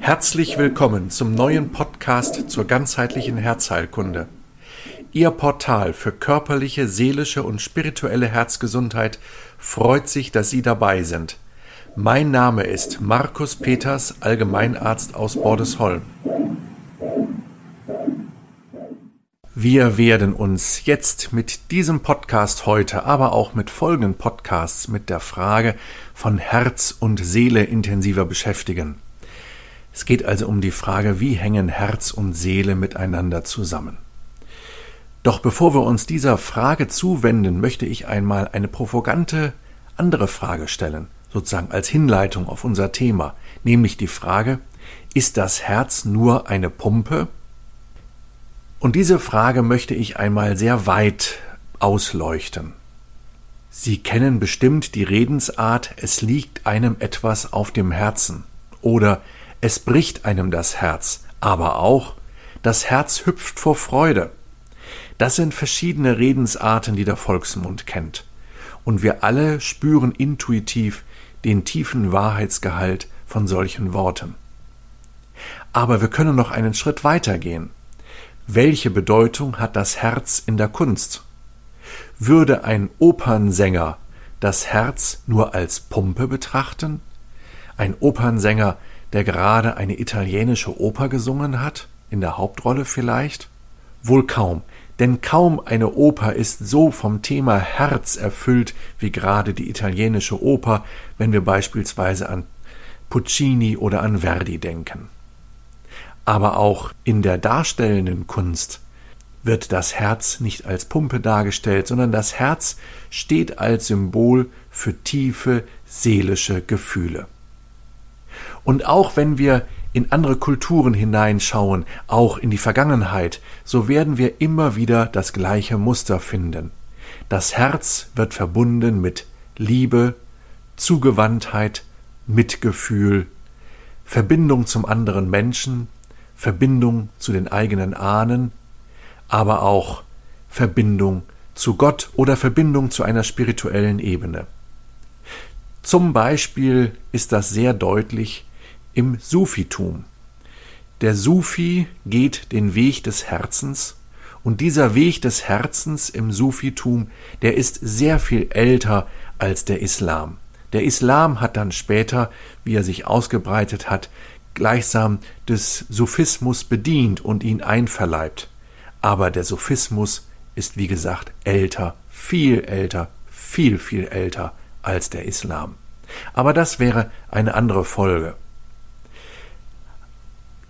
Herzlich willkommen zum neuen Podcast zur ganzheitlichen Herzheilkunde. Ihr Portal für körperliche, seelische und spirituelle Herzgesundheit freut sich, dass Sie dabei sind. Mein Name ist Markus Peters, Allgemeinarzt aus Bordesholm. Wir werden uns jetzt mit diesem Podcast heute, aber auch mit folgenden Podcasts mit der Frage von Herz und Seele intensiver beschäftigen. Es geht also um die Frage, wie hängen Herz und Seele miteinander zusammen. Doch bevor wir uns dieser Frage zuwenden, möchte ich einmal eine provokante andere Frage stellen, sozusagen als Hinleitung auf unser Thema, nämlich die Frage, ist das Herz nur eine Pumpe und diese Frage möchte ich einmal sehr weit ausleuchten. Sie kennen bestimmt die Redensart, es liegt einem etwas auf dem Herzen oder es bricht einem das Herz, aber auch das Herz hüpft vor Freude. Das sind verschiedene Redensarten, die der Volksmund kennt. Und wir alle spüren intuitiv den tiefen Wahrheitsgehalt von solchen Worten. Aber wir können noch einen Schritt weiter gehen. Welche Bedeutung hat das Herz in der Kunst? Würde ein Opernsänger das Herz nur als Pumpe betrachten? Ein Opernsänger, der gerade eine italienische Oper gesungen hat, in der Hauptrolle vielleicht? Wohl kaum, denn kaum eine Oper ist so vom Thema Herz erfüllt wie gerade die italienische Oper, wenn wir beispielsweise an Puccini oder an Verdi denken aber auch in der darstellenden Kunst wird das Herz nicht als Pumpe dargestellt, sondern das Herz steht als Symbol für tiefe seelische Gefühle. Und auch wenn wir in andere Kulturen hineinschauen, auch in die Vergangenheit, so werden wir immer wieder das gleiche Muster finden. Das Herz wird verbunden mit Liebe, Zugewandtheit, Mitgefühl, Verbindung zum anderen Menschen, Verbindung zu den eigenen Ahnen, aber auch Verbindung zu Gott oder Verbindung zu einer spirituellen Ebene. Zum Beispiel ist das sehr deutlich im Sufitum. Der Sufi geht den Weg des Herzens und dieser Weg des Herzens im Sufitum, der ist sehr viel älter als der Islam. Der Islam hat dann später, wie er sich ausgebreitet hat, gleichsam des Sophismus bedient und ihn einverleibt. Aber der Sophismus ist, wie gesagt, älter, viel älter, viel, viel älter als der Islam. Aber das wäre eine andere Folge.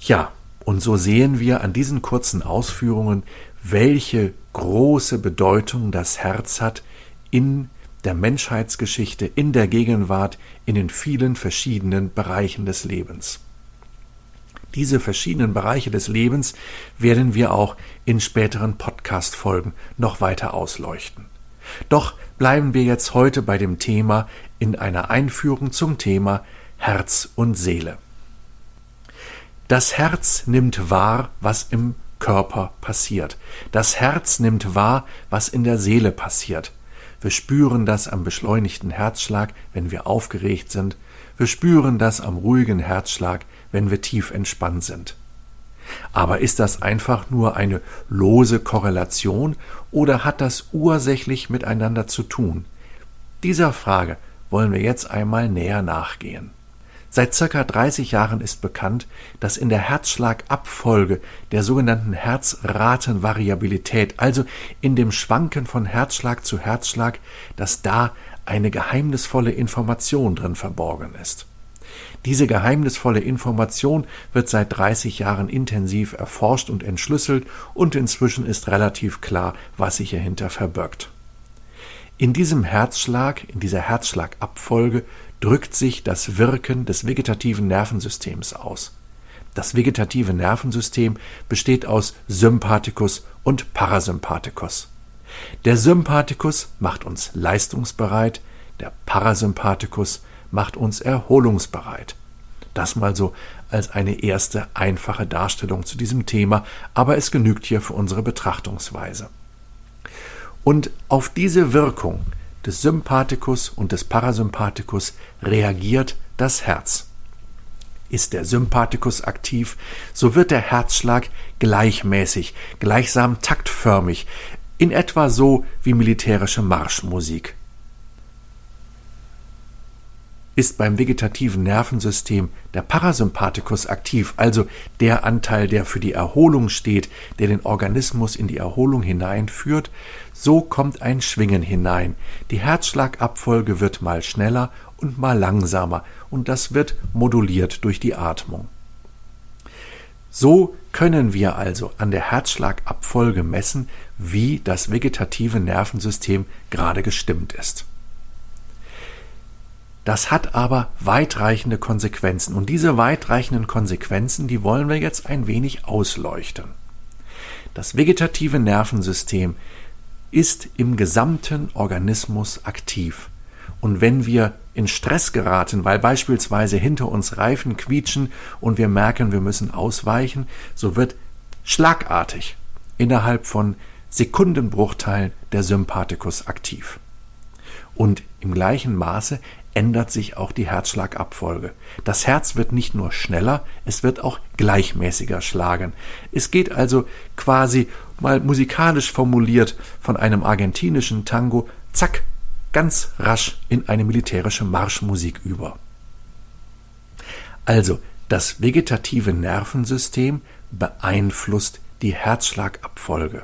Ja, und so sehen wir an diesen kurzen Ausführungen, welche große Bedeutung das Herz hat in der Menschheitsgeschichte, in der Gegenwart, in den vielen verschiedenen Bereichen des Lebens. Diese verschiedenen Bereiche des Lebens werden wir auch in späteren Podcast-Folgen noch weiter ausleuchten. Doch bleiben wir jetzt heute bei dem Thema in einer Einführung zum Thema Herz und Seele. Das Herz nimmt wahr, was im Körper passiert. Das Herz nimmt wahr, was in der Seele passiert. Wir spüren das am beschleunigten Herzschlag, wenn wir aufgeregt sind. Wir spüren das am ruhigen Herzschlag, wenn wir tief entspannt sind. Aber ist das einfach nur eine lose Korrelation oder hat das ursächlich miteinander zu tun? Dieser Frage wollen wir jetzt einmal näher nachgehen. Seit circa 30 Jahren ist bekannt, dass in der Herzschlagabfolge der sogenannten Herzratenvariabilität, also in dem Schwanken von Herzschlag zu Herzschlag, dass da eine geheimnisvolle Information drin verborgen ist. Diese geheimnisvolle Information wird seit 30 Jahren intensiv erforscht und entschlüsselt und inzwischen ist relativ klar, was sich hierhinter verbirgt. In diesem Herzschlag, in dieser Herzschlagabfolge drückt sich das Wirken des vegetativen Nervensystems aus. Das vegetative Nervensystem besteht aus Sympathikus und Parasympathikus. Der Sympathikus macht uns leistungsbereit, der Parasympathikus macht uns erholungsbereit. Das mal so als eine erste einfache Darstellung zu diesem Thema, aber es genügt hier für unsere Betrachtungsweise. Und auf diese Wirkung des Sympathikus und des Parasympathikus reagiert das Herz. Ist der Sympathikus aktiv, so wird der Herzschlag gleichmäßig, gleichsam taktförmig, in etwa so wie militärische Marschmusik. Ist beim vegetativen Nervensystem der Parasympathikus aktiv, also der Anteil, der für die Erholung steht, der den Organismus in die Erholung hineinführt, so kommt ein Schwingen hinein. Die Herzschlagabfolge wird mal schneller und mal langsamer, und das wird moduliert durch die Atmung. So können wir also an der Herzschlagabfolge messen, wie das vegetative Nervensystem gerade gestimmt ist. Das hat aber weitreichende Konsequenzen und diese weitreichenden Konsequenzen, die wollen wir jetzt ein wenig ausleuchten. Das vegetative Nervensystem ist im gesamten Organismus aktiv. Und wenn wir in Stress geraten, weil beispielsweise hinter uns Reifen quietschen und wir merken, wir müssen ausweichen, so wird schlagartig innerhalb von Sekundenbruchteilen der Sympathikus aktiv. Und im gleichen Maße ändert sich auch die Herzschlagabfolge. Das Herz wird nicht nur schneller, es wird auch gleichmäßiger schlagen. Es geht also quasi mal musikalisch formuliert von einem argentinischen Tango, zack, ganz rasch in eine militärische Marschmusik über. Also, das vegetative Nervensystem beeinflusst die Herzschlagabfolge.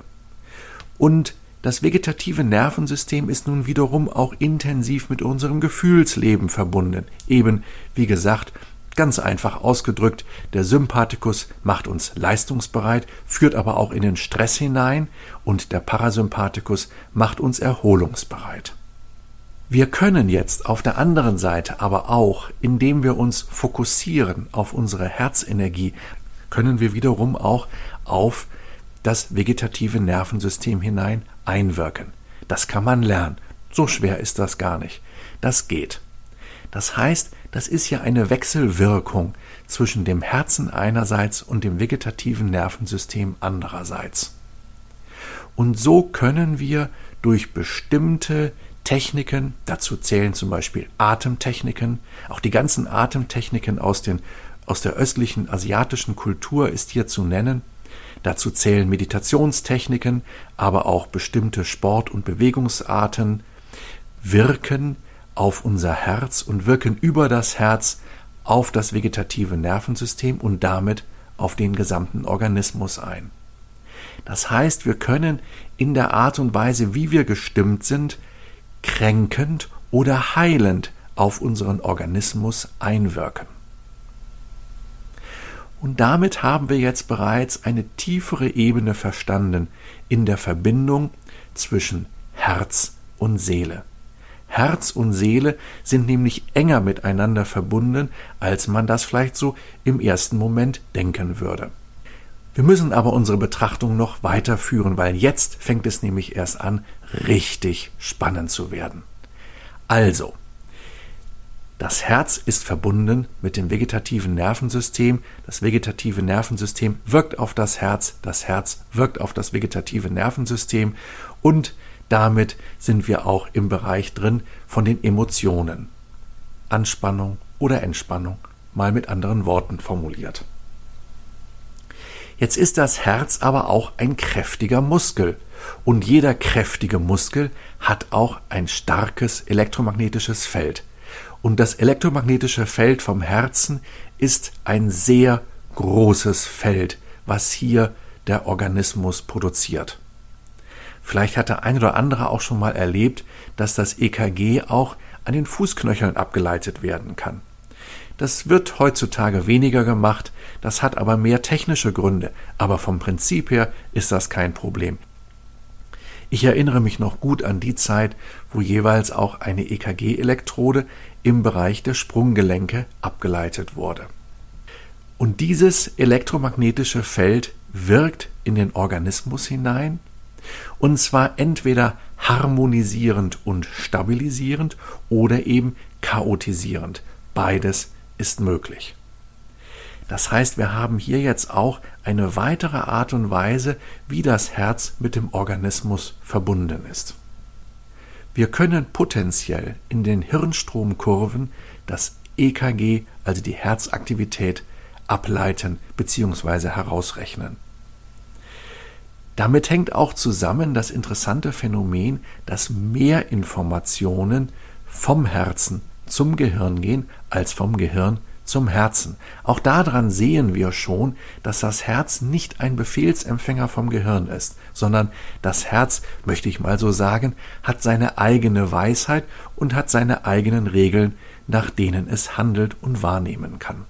Und das vegetative Nervensystem ist nun wiederum auch intensiv mit unserem Gefühlsleben verbunden. Eben, wie gesagt, ganz einfach ausgedrückt, der Sympathikus macht uns leistungsbereit, führt aber auch in den Stress hinein und der Parasympathikus macht uns erholungsbereit. Wir können jetzt auf der anderen Seite aber auch, indem wir uns fokussieren auf unsere Herzenergie, können wir wiederum auch auf das vegetative Nervensystem hinein einwirken. Das kann man lernen. So schwer ist das gar nicht. Das geht. Das heißt, das ist ja eine Wechselwirkung zwischen dem Herzen einerseits und dem vegetativen Nervensystem andererseits. Und so können wir durch bestimmte Techniken, dazu zählen zum Beispiel Atemtechniken, auch die ganzen Atemtechniken aus, den, aus der östlichen asiatischen Kultur ist hier zu nennen, Dazu zählen Meditationstechniken, aber auch bestimmte Sport- und Bewegungsarten, wirken auf unser Herz und wirken über das Herz auf das vegetative Nervensystem und damit auf den gesamten Organismus ein. Das heißt, wir können in der Art und Weise, wie wir gestimmt sind, kränkend oder heilend auf unseren Organismus einwirken. Und damit haben wir jetzt bereits eine tiefere Ebene verstanden in der Verbindung zwischen Herz und Seele. Herz und Seele sind nämlich enger miteinander verbunden, als man das vielleicht so im ersten Moment denken würde. Wir müssen aber unsere Betrachtung noch weiterführen, weil jetzt fängt es nämlich erst an, richtig spannend zu werden. Also, das Herz ist verbunden mit dem vegetativen Nervensystem. Das vegetative Nervensystem wirkt auf das Herz. Das Herz wirkt auf das vegetative Nervensystem. Und damit sind wir auch im Bereich drin von den Emotionen. Anspannung oder Entspannung, mal mit anderen Worten formuliert. Jetzt ist das Herz aber auch ein kräftiger Muskel. Und jeder kräftige Muskel hat auch ein starkes elektromagnetisches Feld. Und das elektromagnetische Feld vom Herzen ist ein sehr großes Feld, was hier der Organismus produziert. Vielleicht hat der ein oder andere auch schon mal erlebt, dass das EKG auch an den Fußknöcheln abgeleitet werden kann. Das wird heutzutage weniger gemacht, das hat aber mehr technische Gründe, aber vom Prinzip her ist das kein Problem. Ich erinnere mich noch gut an die Zeit, wo jeweils auch eine EKG-Elektrode im Bereich der Sprunggelenke abgeleitet wurde. Und dieses elektromagnetische Feld wirkt in den Organismus hinein, und zwar entweder harmonisierend und stabilisierend oder eben chaotisierend. Beides ist möglich. Das heißt, wir haben hier jetzt auch eine weitere Art und Weise, wie das Herz mit dem Organismus verbunden ist. Wir können potenziell in den Hirnstromkurven das EKG, also die Herzaktivität, ableiten bzw. herausrechnen. Damit hängt auch zusammen das interessante Phänomen, dass mehr Informationen vom Herzen zum Gehirn gehen als vom Gehirn zum Herzen. Auch daran sehen wir schon, dass das Herz nicht ein Befehlsempfänger vom Gehirn ist, sondern das Herz, möchte ich mal so sagen, hat seine eigene Weisheit und hat seine eigenen Regeln, nach denen es handelt und wahrnehmen kann.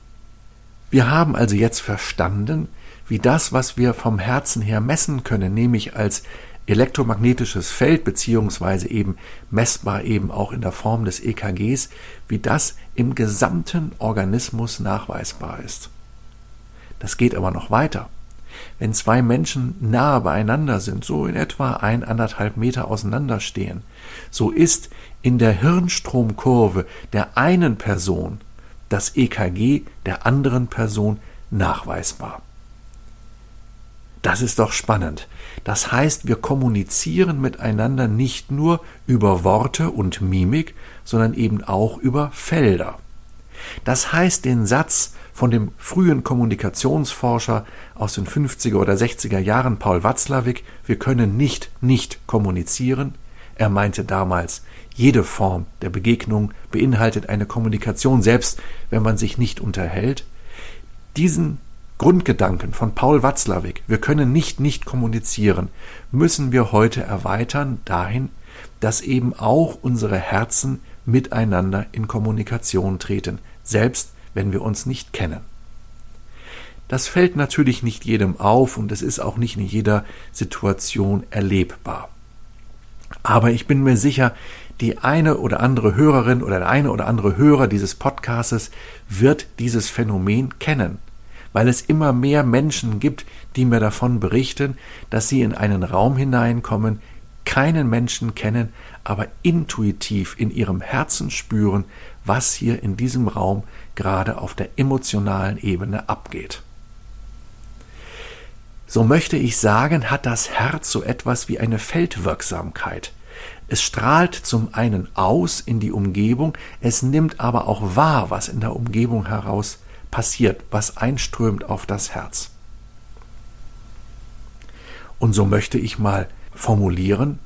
Wir haben also jetzt verstanden, wie das, was wir vom Herzen her messen können, nämlich als elektromagnetisches Feld beziehungsweise eben messbar eben auch in der Form des EKGs, wie das im gesamten Organismus nachweisbar ist. Das geht aber noch weiter. Wenn zwei Menschen nahe beieinander sind, so in etwa ein anderthalb Meter auseinanderstehen, so ist in der Hirnstromkurve der einen Person das EKG der anderen Person nachweisbar. Das ist doch spannend. Das heißt, wir kommunizieren miteinander nicht nur über Worte und Mimik, sondern eben auch über Felder. Das heißt, den Satz von dem frühen Kommunikationsforscher aus den 50er oder 60er Jahren Paul Watzlawick, wir können nicht nicht kommunizieren, er meinte damals, jede Form der Begegnung beinhaltet eine Kommunikation, selbst wenn man sich nicht unterhält. Diesen Grundgedanken von Paul Watzlawick, wir können nicht nicht kommunizieren, müssen wir heute erweitern dahin, dass eben auch unsere Herzen miteinander in Kommunikation treten, selbst wenn wir uns nicht kennen. Das fällt natürlich nicht jedem auf und es ist auch nicht in jeder Situation erlebbar. Aber ich bin mir sicher, die eine oder andere Hörerin oder der eine oder andere Hörer dieses Podcastes wird dieses Phänomen kennen weil es immer mehr Menschen gibt, die mir davon berichten, dass sie in einen Raum hineinkommen, keinen Menschen kennen, aber intuitiv in ihrem Herzen spüren, was hier in diesem Raum gerade auf der emotionalen Ebene abgeht. So möchte ich sagen, hat das Herz so etwas wie eine Feldwirksamkeit. Es strahlt zum einen aus in die Umgebung, es nimmt aber auch wahr, was in der Umgebung heraus passiert, was einströmt auf das Herz. Und so möchte ich mal formulieren,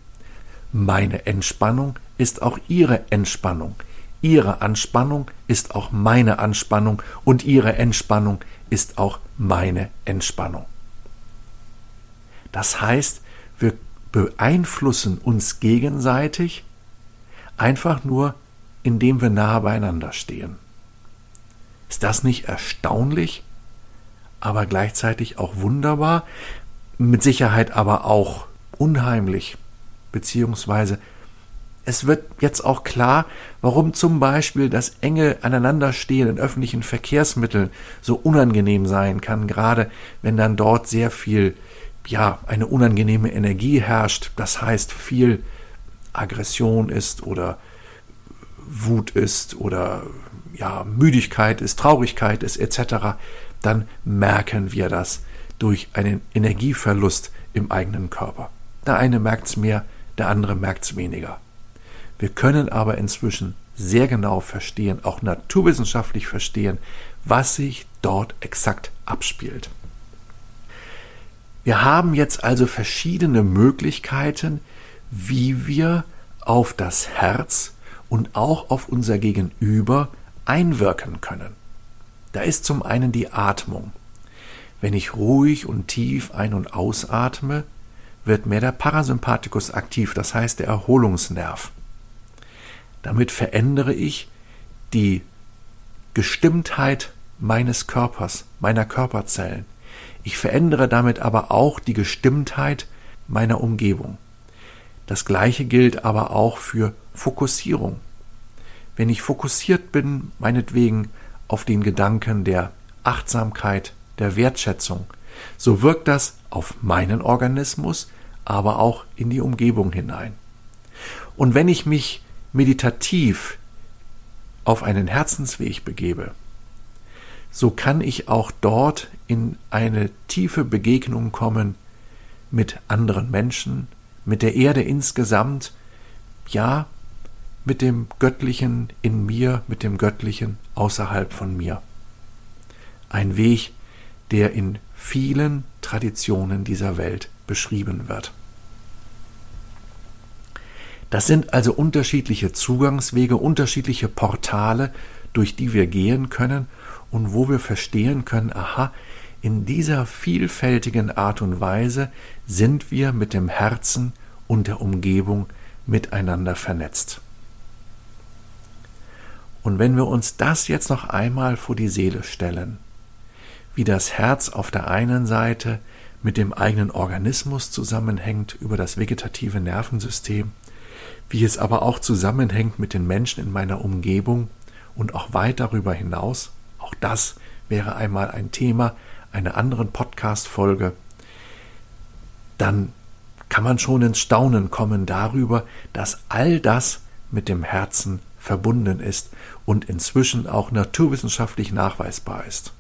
meine Entspannung ist auch Ihre Entspannung. Ihre Anspannung ist auch meine Anspannung und Ihre Entspannung ist auch meine Entspannung. Das heißt, wir beeinflussen uns gegenseitig einfach nur, indem wir nah beieinander stehen. Ist das nicht erstaunlich, aber gleichzeitig auch wunderbar, mit Sicherheit aber auch unheimlich, beziehungsweise es wird jetzt auch klar, warum zum Beispiel das enge Aneinanderstehen in öffentlichen Verkehrsmitteln so unangenehm sein kann, gerade wenn dann dort sehr viel, ja, eine unangenehme Energie herrscht, das heißt viel Aggression ist oder Wut ist oder ja, Müdigkeit ist, Traurigkeit ist etc., dann merken wir das durch einen Energieverlust im eigenen Körper. Der eine merkt es mehr, der andere merkt es weniger. Wir können aber inzwischen sehr genau verstehen, auch naturwissenschaftlich verstehen, was sich dort exakt abspielt. Wir haben jetzt also verschiedene Möglichkeiten, wie wir auf das Herz und auch auf unser Gegenüber einwirken können. Da ist zum einen die Atmung. Wenn ich ruhig und tief ein- und ausatme, wird mehr der Parasympathikus aktiv, das heißt der Erholungsnerv. Damit verändere ich die Gestimmtheit meines Körpers, meiner Körperzellen. Ich verändere damit aber auch die Gestimmtheit meiner Umgebung. Das gleiche gilt aber auch für Fokussierung wenn ich fokussiert bin, meinetwegen auf den Gedanken der Achtsamkeit, der Wertschätzung, so wirkt das auf meinen Organismus, aber auch in die Umgebung hinein. Und wenn ich mich meditativ auf einen Herzensweg begebe, so kann ich auch dort in eine tiefe Begegnung kommen mit anderen Menschen, mit der Erde insgesamt, ja, mit dem Göttlichen in mir, mit dem Göttlichen außerhalb von mir. Ein Weg, der in vielen Traditionen dieser Welt beschrieben wird. Das sind also unterschiedliche Zugangswege, unterschiedliche Portale, durch die wir gehen können und wo wir verstehen können, aha, in dieser vielfältigen Art und Weise sind wir mit dem Herzen und der Umgebung miteinander vernetzt. Und wenn wir uns das jetzt noch einmal vor die Seele stellen, wie das Herz auf der einen Seite mit dem eigenen Organismus zusammenhängt über das vegetative Nervensystem, wie es aber auch zusammenhängt mit den Menschen in meiner Umgebung und auch weit darüber hinaus. Auch das wäre einmal ein Thema einer anderen Podcast-Folge. Dann kann man schon ins Staunen kommen darüber, dass all das mit dem Herzen verbunden ist und inzwischen auch naturwissenschaftlich nachweisbar ist.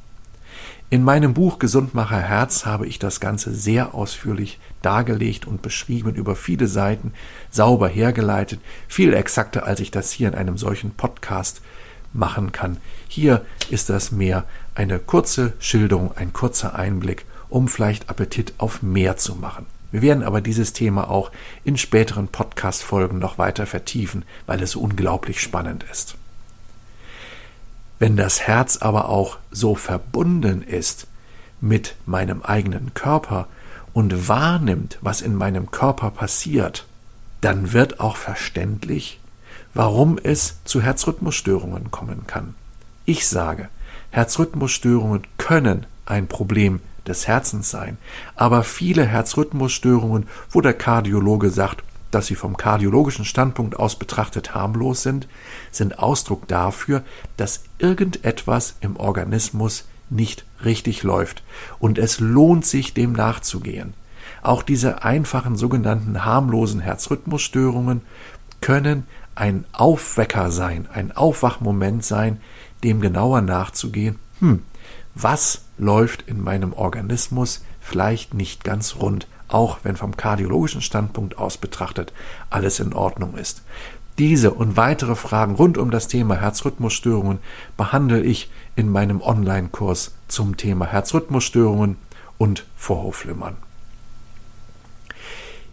In meinem Buch Gesundmacher Herz habe ich das Ganze sehr ausführlich dargelegt und beschrieben, über viele Seiten, sauber hergeleitet, viel exakter, als ich das hier in einem solchen Podcast machen kann. Hier ist das mehr eine kurze Schilderung, ein kurzer Einblick, um vielleicht Appetit auf mehr zu machen. Wir werden aber dieses Thema auch in späteren Podcast-Folgen noch weiter vertiefen, weil es unglaublich spannend ist. Wenn das Herz aber auch so verbunden ist mit meinem eigenen Körper und wahrnimmt, was in meinem Körper passiert, dann wird auch verständlich, warum es zu Herzrhythmusstörungen kommen kann. Ich sage, Herzrhythmusstörungen können ein Problem des Herzens sein, aber viele Herzrhythmusstörungen, wo der Kardiologe sagt, dass sie vom kardiologischen Standpunkt aus betrachtet harmlos sind, sind Ausdruck dafür, dass irgendetwas im Organismus nicht richtig läuft und es lohnt sich, dem nachzugehen. Auch diese einfachen sogenannten harmlosen Herzrhythmusstörungen können ein Aufwecker sein, ein Aufwachmoment sein, dem genauer nachzugehen, hm, was läuft in meinem Organismus vielleicht nicht ganz rund auch wenn vom kardiologischen Standpunkt aus betrachtet alles in Ordnung ist. Diese und weitere Fragen rund um das Thema Herzrhythmusstörungen behandle ich in meinem Online-Kurs zum Thema Herzrhythmusstörungen und Vorhofflimmern.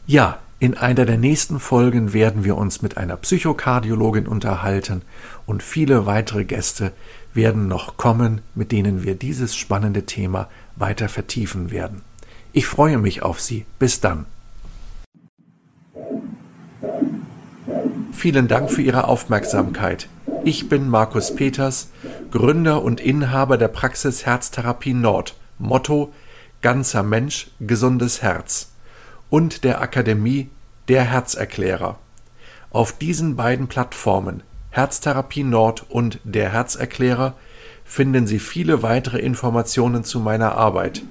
Ja, in einer der nächsten Folgen werden wir uns mit einer Psychokardiologin unterhalten und viele weitere Gäste werden noch kommen, mit denen wir dieses spannende Thema weiter vertiefen werden. Ich freue mich auf Sie. Bis dann. Vielen Dank für Ihre Aufmerksamkeit. Ich bin Markus Peters, Gründer und Inhaber der Praxis Herztherapie Nord, Motto Ganzer Mensch, gesundes Herz und der Akademie Der Herzerklärer. Auf diesen beiden Plattformen Herztherapie Nord und Der Herzerklärer finden Sie viele weitere Informationen zu meiner Arbeit.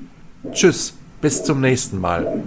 Tschüss! Bis zum nächsten Mal.